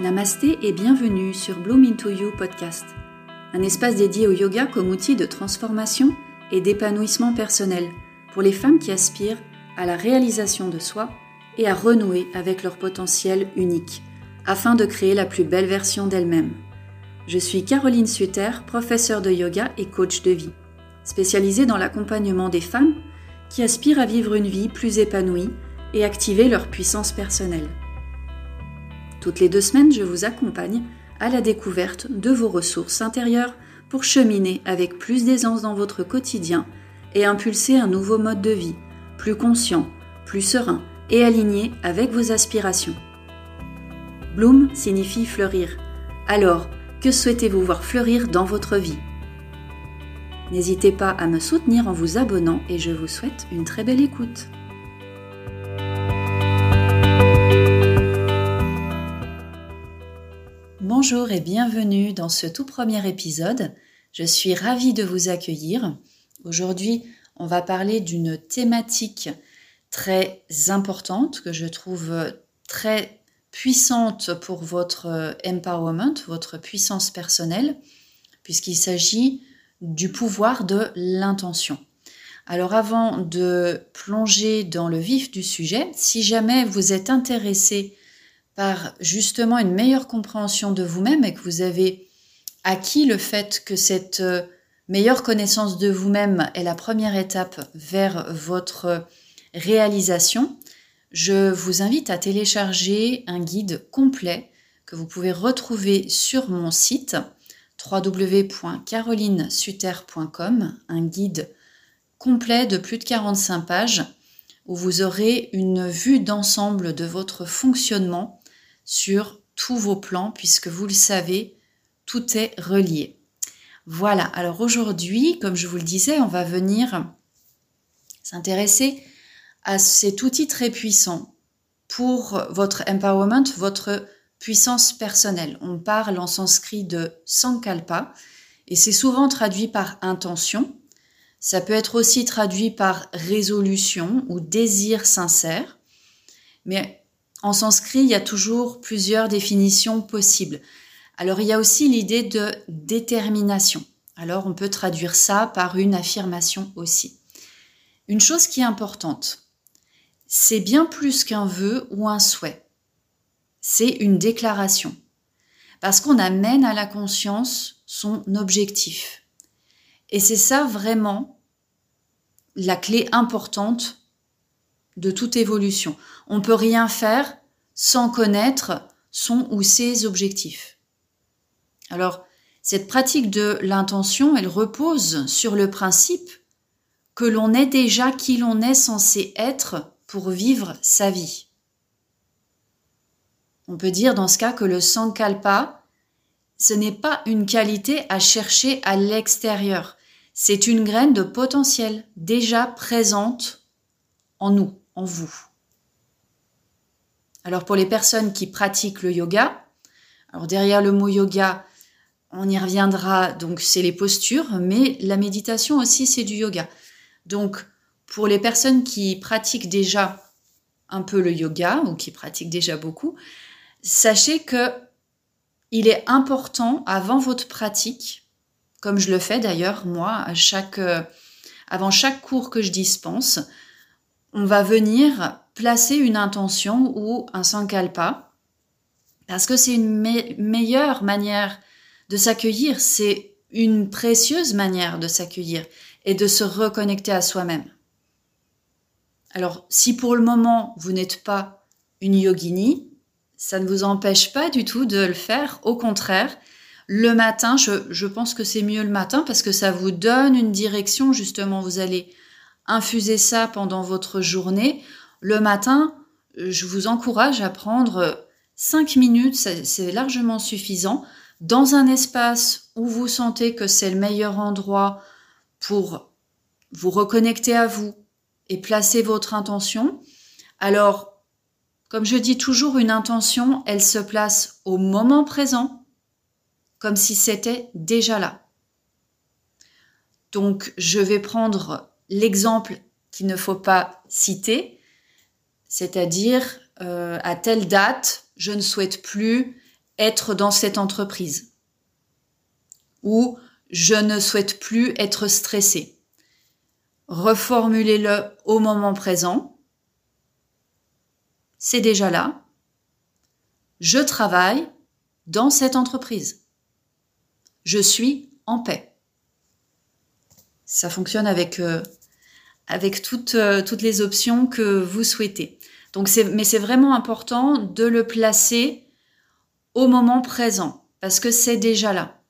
Namasté et bienvenue sur Bloom Into You podcast, un espace dédié au yoga comme outil de transformation et d'épanouissement personnel pour les femmes qui aspirent à la réalisation de soi et à renouer avec leur potentiel unique, afin de créer la plus belle version d'elles-mêmes. Je suis Caroline Suter, professeure de yoga et coach de vie, spécialisée dans l'accompagnement des femmes qui aspirent à vivre une vie plus épanouie et activer leur puissance personnelle. Toutes les deux semaines, je vous accompagne à la découverte de vos ressources intérieures pour cheminer avec plus d'aisance dans votre quotidien et impulser un nouveau mode de vie, plus conscient, plus serein et aligné avec vos aspirations. Bloom signifie fleurir. Alors, que souhaitez-vous voir fleurir dans votre vie? N'hésitez pas à me soutenir en vous abonnant et je vous souhaite une très belle écoute. Bonjour et bienvenue dans ce tout premier épisode. Je suis ravie de vous accueillir. Aujourd'hui, on va parler d'une thématique très importante que je trouve très puissante pour votre empowerment, votre puissance personnelle, puisqu'il s'agit du pouvoir de l'intention. Alors avant de plonger dans le vif du sujet, si jamais vous êtes intéressé par justement une meilleure compréhension de vous-même et que vous avez acquis le fait que cette euh, meilleure connaissance de vous-même est la première étape vers votre réalisation, je vous invite à télécharger un guide complet que vous pouvez retrouver sur mon site www.carolinesuter.com, un guide complet de plus de 45 pages où vous aurez une vue d'ensemble de votre fonctionnement sur tous vos plans, puisque vous le savez, tout est relié. Voilà, alors aujourd'hui, comme je vous le disais, on va venir s'intéresser à cet outil très puissant pour votre empowerment, votre puissance personnelle. On parle en sanskrit de sankalpa et c'est souvent traduit par intention. Ça peut être aussi traduit par résolution ou désir sincère. Mais en sanskrit, il y a toujours plusieurs définitions possibles. Alors il y a aussi l'idée de détermination. Alors on peut traduire ça par une affirmation aussi. Une chose qui est importante, c'est bien plus qu'un vœu ou un souhait. C'est une déclaration. Parce qu'on amène à la conscience son objectif. Et c'est ça vraiment la clé importante de toute évolution. On peut rien faire sans connaître son ou ses objectifs. Alors, cette pratique de l'intention, elle repose sur le principe que l'on est déjà qui l'on est censé être pour vivre sa vie. On peut dire dans ce cas que le sankalpa, ce n'est pas une qualité à chercher à l'extérieur, c'est une graine de potentiel déjà présente en nous vous. Alors pour les personnes qui pratiquent le yoga, alors derrière le mot yoga, on y reviendra, donc c'est les postures, mais la méditation aussi c'est du yoga. Donc pour les personnes qui pratiquent déjà un peu le yoga ou qui pratiquent déjà beaucoup, sachez que il est important avant votre pratique, comme je le fais d'ailleurs moi à euh, avant chaque cours que je dispense, on va venir placer une intention ou un sankalpa parce que c'est une meilleure manière de s'accueillir, c'est une précieuse manière de s'accueillir et de se reconnecter à soi-même. Alors, si pour le moment vous n'êtes pas une yogini, ça ne vous empêche pas du tout de le faire. Au contraire, le matin, je, je pense que c'est mieux le matin parce que ça vous donne une direction. Justement, vous allez infusez ça pendant votre journée. Le matin, je vous encourage à prendre 5 minutes, c'est largement suffisant, dans un espace où vous sentez que c'est le meilleur endroit pour vous reconnecter à vous et placer votre intention. Alors, comme je dis toujours, une intention, elle se place au moment présent, comme si c'était déjà là. Donc, je vais prendre l'exemple qu'il ne faut pas citer, c'est-à-dire euh, à telle date, je ne souhaite plus être dans cette entreprise. Ou je ne souhaite plus être stressé. Reformulez-le au moment présent. C'est déjà là. Je travaille dans cette entreprise. Je suis en paix. Ça fonctionne avec, euh, avec toutes, euh, toutes les options que vous souhaitez. Donc mais c'est vraiment important de le placer au moment présent parce que c'est déjà là.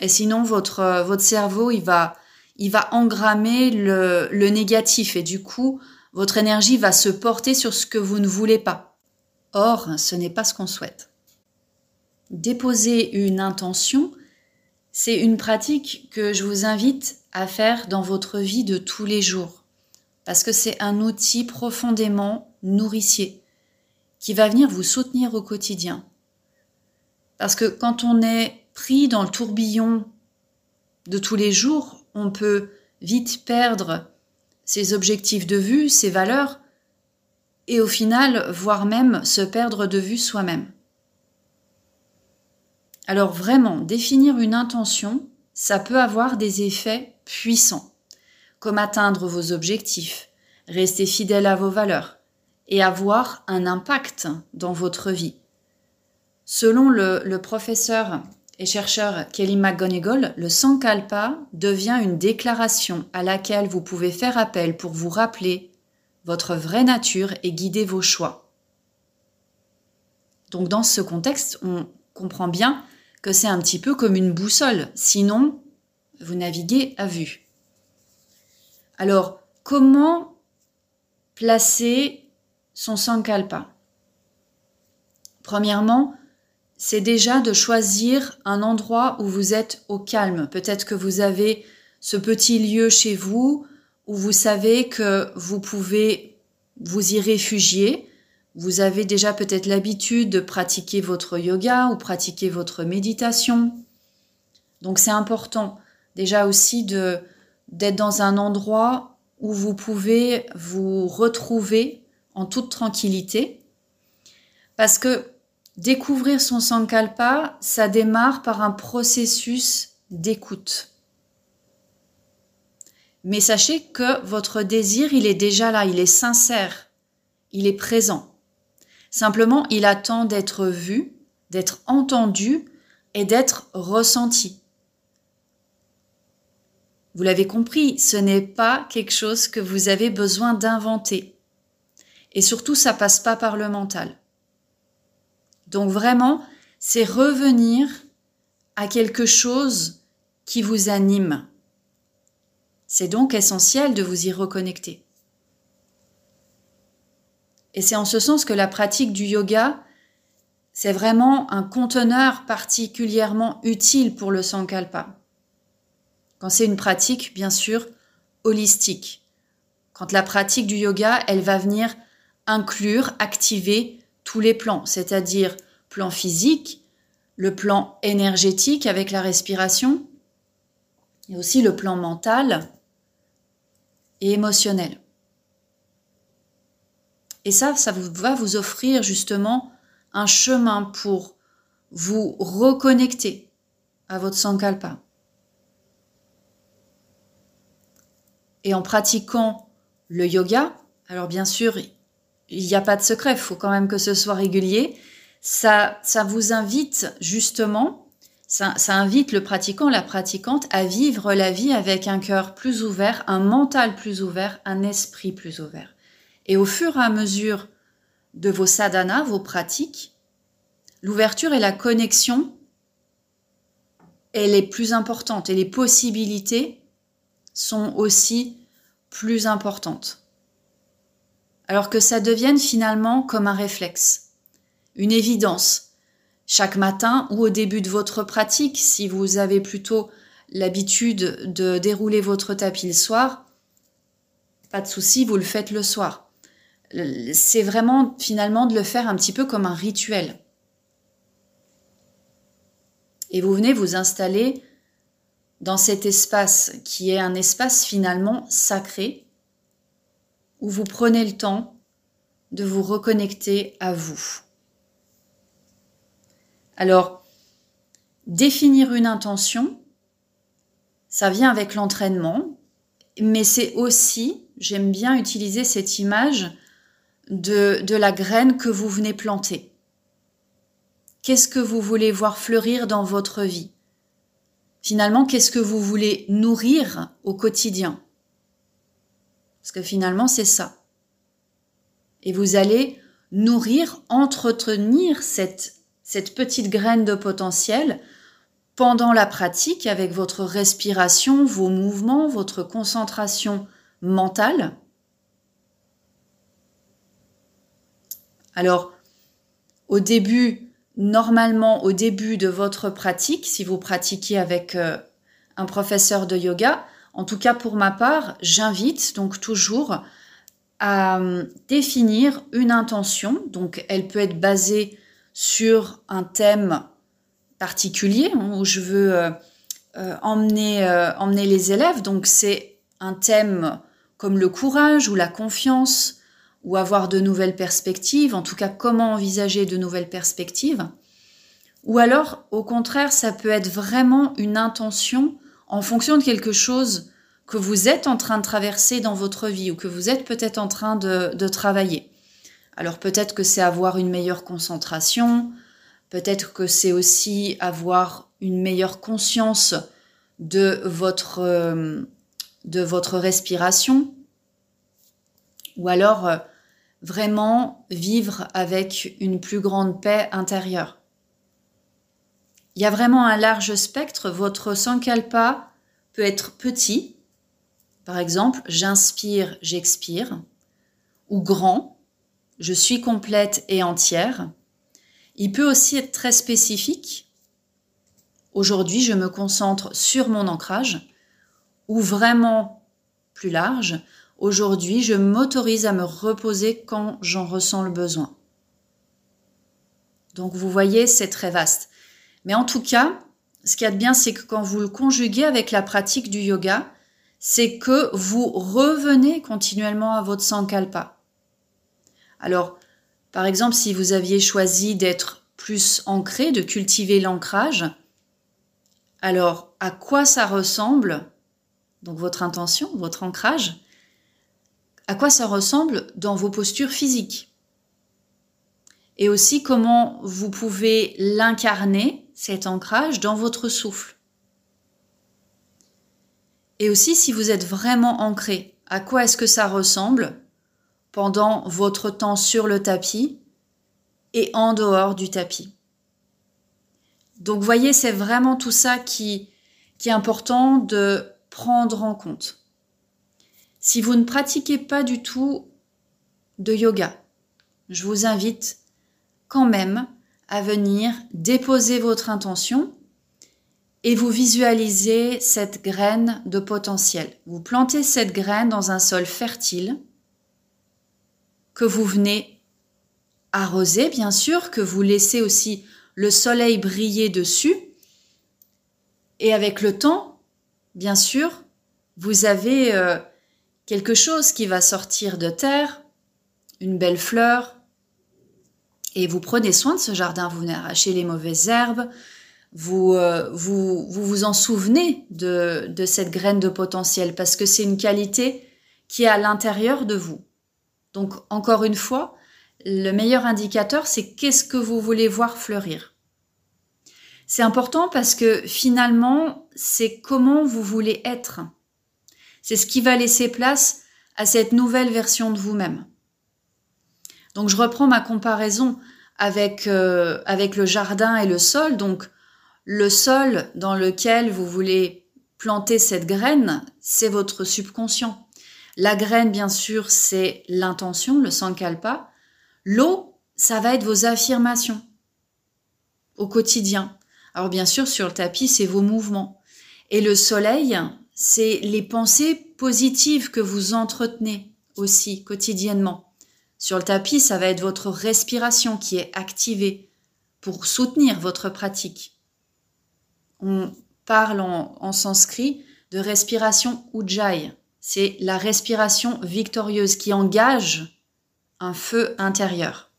Et sinon, votre, euh, votre cerveau, il va, il va engrammer le, le négatif et du coup, votre énergie va se porter sur ce que vous ne voulez pas. Or, ce n'est pas ce qu'on souhaite. Déposer une intention, c'est une pratique que je vous invite à faire dans votre vie de tous les jours, parce que c'est un outil profondément nourricier qui va venir vous soutenir au quotidien. Parce que quand on est pris dans le tourbillon de tous les jours, on peut vite perdre ses objectifs de vue, ses valeurs, et au final, voire même se perdre de vue soi-même. Alors vraiment, définir une intention, ça peut avoir des effets puissants, comme atteindre vos objectifs, rester fidèle à vos valeurs, et avoir un impact dans votre vie. Selon le, professeur et chercheur Kelly McGonigal, le Sankalpa devient une déclaration à laquelle vous pouvez faire appel pour vous rappeler votre vraie nature et guider vos choix. Donc dans ce contexte, on comprend bien que c'est un petit peu comme une boussole, sinon vous naviguez à vue. Alors, comment placer son sankalpa Premièrement, c'est déjà de choisir un endroit où vous êtes au calme. Peut-être que vous avez ce petit lieu chez vous où vous savez que vous pouvez vous y réfugier. Vous avez déjà peut-être l'habitude de pratiquer votre yoga ou pratiquer votre méditation. Donc c'est important déjà aussi de d'être dans un endroit où vous pouvez vous retrouver en toute tranquillité parce que Découvrir son sankalpa, ça démarre par un processus d'écoute. Mais sachez que votre désir, il est déjà là, il est sincère, il est présent. Simplement, il attend d'être vu, d'être entendu et d'être ressenti. Vous l'avez compris, ce n'est pas quelque chose que vous avez besoin d'inventer. Et surtout, ça passe pas par le mental. Donc vraiment, c'est revenir à quelque chose qui vous anime. C'est donc essentiel de vous y reconnecter. Et c'est en ce sens que la pratique du yoga, c'est vraiment un conteneur particulièrement utile pour le sankalpa. Quand c'est une pratique, bien sûr, holistique. Quand la pratique du yoga, elle va venir inclure, activer tous les plans, c'est-à-dire plan physique, le plan énergétique avec la respiration, et aussi le plan mental et émotionnel. Et ça, ça va vous offrir justement un chemin pour vous reconnecter à votre sankalpa. Et en pratiquant le yoga, alors bien sûr, il n'y a pas de secret, il faut quand même que ce soit régulier. Ça, ça vous invite justement, ça, ça invite le pratiquant, la pratiquante à vivre la vie avec un cœur plus ouvert, un mental plus ouvert, un esprit plus ouvert. Et au fur et à mesure de vos sadhanas, vos pratiques, l'ouverture et la connexion, elle est plus importante et les possibilités sont aussi plus importantes alors que ça devienne finalement comme un réflexe, une évidence. Chaque matin ou au début de votre pratique, si vous avez plutôt l'habitude de dérouler votre tapis le soir, pas de souci, vous le faites le soir. C'est vraiment finalement de le faire un petit peu comme un rituel. Et vous venez vous installer dans cet espace qui est un espace finalement sacré, où vous prenez le temps de vous reconnecter à vous. Alors, définir une intention, ça vient avec l'entraînement, mais c'est aussi, j'aime bien utiliser cette image de, de la graine que vous venez planter. Qu'est-ce que vous voulez voir fleurir dans votre vie? Finalement, qu'est-ce que vous voulez nourrir au quotidien? Parce que finalement, c'est ça. Et vous allez nourrir, entretenir cette, cette petite graine de potentiel pendant la pratique avec votre respiration, vos mouvements, votre concentration mentale. Alors, au début, normalement, au début de votre pratique, si vous pratiquez avec euh, un professeur de yoga, en tout cas pour ma part, j'invite donc toujours à euh, définir une intention. Donc, elle peut être basée sur un thème particulier hein, où je veux euh, emmener les élèves. Donc, c'est un thème comme le courage ou la confiance ou avoir de nouvelles perspectives, en tout cas comment envisager de nouvelles perspectives. Ou alors, au contraire, ça peut être vraiment une intention en fonction de quelque chose que vous êtes en train de traverser dans votre vie ou que vous êtes peut-être en train de, travailler. Alors peut-être que c'est avoir une meilleure concentration, peut-être que c'est aussi avoir une meilleure conscience de votre, euh, de votre respiration, ou alors euh, vraiment vivre avec une plus grande paix intérieure. Il y a vraiment un large spectre. Votre sankalpa peut être petit, par exemple, j'inspire, j'expire, ou grand, je suis complète et entière. Il peut aussi être très spécifique. Aujourd'hui, je me concentre sur mon ancrage, ou vraiment plus large. Aujourd'hui, je m'autorise à me reposer quand j'en ressens le besoin. Donc vous voyez, c'est très vaste. Mais en tout cas, ce qu'il y a de bien, c'est que quand vous le conjuguez avec la pratique du yoga, c'est que vous revenez continuellement à votre sankalpa. Alors, par exemple, si vous aviez choisi d'être plus ancré, de cultiver l'ancrage, alors à quoi ça ressemble, donc votre intention, votre ancrage, à quoi ça ressemble dans vos postures physiques et aussi comment vous pouvez l'incarner, cet ancrage, dans votre souffle. Et aussi si vous êtes vraiment ancré, à quoi est-ce que ça ressemble pendant votre temps sur le tapis et en dehors du tapis. Donc voyez, c'est vraiment tout ça qui, qui est important de prendre en compte. Si vous ne pratiquez pas du tout de yoga, je vous invite quand même à venir déposer votre intention et vous visualisez cette graine de potentiel. Vous plantez cette graine dans un sol fertile que vous venez arroser, bien sûr, que vous laissez aussi le soleil briller dessus. Et avec le temps, bien sûr, vous avez euh, quelque chose qui va sortir de terre, une belle fleur, et vous prenez soin de ce jardin, vous venez arracher les mauvaises herbes, euh, vous, vous, vous, en souvenez de, de cette graine de potentiel parce que c'est une qualité qui est à l'intérieur de vous. Donc, encore une fois, le meilleur indicateur, c'est qu'est-ce que vous voulez voir fleurir. C'est important parce que finalement, c'est comment vous voulez être. C'est ce qui va laisser place à cette nouvelle version de vous-même. Donc, je reprends ma comparaison avec, euh, avec le jardin et le sol. Donc, le sol dans lequel vous voulez planter cette graine, c'est votre subconscient. La graine, bien sûr, c'est l'intention, le sankalpa. L'eau, ça va être vos affirmations au quotidien. Alors bien sûr, sur le tapis, c'est vos mouvements. Et le soleil, c'est les pensées positives que vous entretenez aussi quotidiennement. Sur le tapis, ça va être votre respiration qui est activée pour soutenir votre pratique on parle en, sanskrit de respiration ujjayi. C'est la respiration victorieuse qui engage un feu intérieur.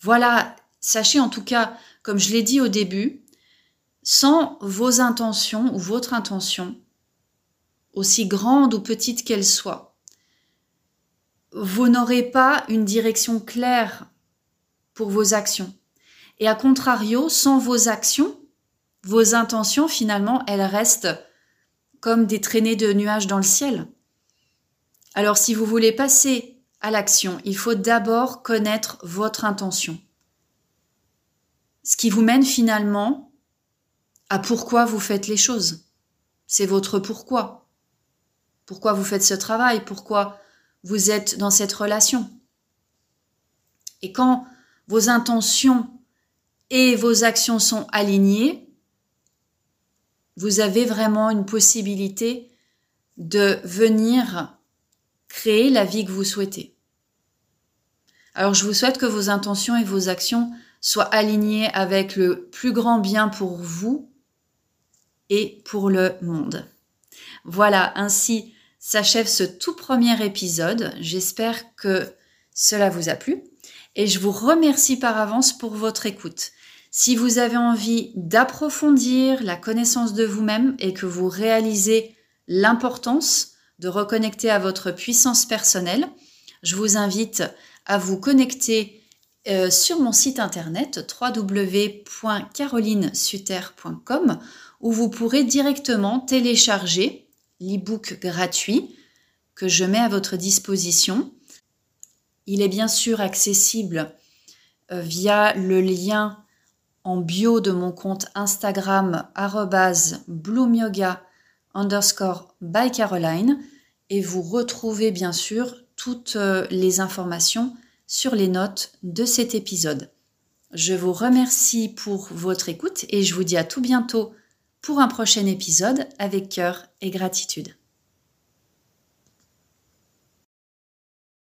Voilà sachez en tout cas, comme je l'ai dit au début, sans vos intentions ou votre intention, aussi grande ou petite qu'elle soit, vous n'aurez pas une direction claire pour vos actions. Et à contrario, sans vos actions, vos intentions, finalement, elles restent comme des traînées de nuages dans le ciel. Alors si vous voulez passer à l'action, il faut d'abord connaître votre intention. Ce qui vous mène finalement à pourquoi vous faites les choses? C'est votre pourquoi. Pourquoi vous faites ce travail, pourquoi vous êtes dans cette relation? Et quand vos intentions et vos actions sont alignées, vous avez vraiment une possibilité de venir créer la vie que vous souhaitez. Alors je vous souhaite que vos intentions et vos actions soient alignées avec le plus grand bien pour vous et pour le monde. Voilà, ainsi s'achève ce tout premier épisode. J'espère que cela vous a plu et je vous remercie par avance pour votre écoute. Si vous avez envie d'approfondir la connaissance de vous-même et que vous réalisez l'importance de reconnecter à votre puissance personnelle, je vous invite à vous connecter euh, sur mon site internet www.carolinesuter.com où vous pourrez directement télécharger l'e-book gratuit que je mets à votre disposition. Il est bien sûr accessible euh, via le lien en bio de mon compte Instagram bloomyoga underscore by Caroline et vous retrouvez bien sûr toutes euh, les informations sur les notes de cet épisode. Je vous remercie pour votre écoute et je vous dis à tout bientôt pour un prochain épisode avec cœur et gratitude.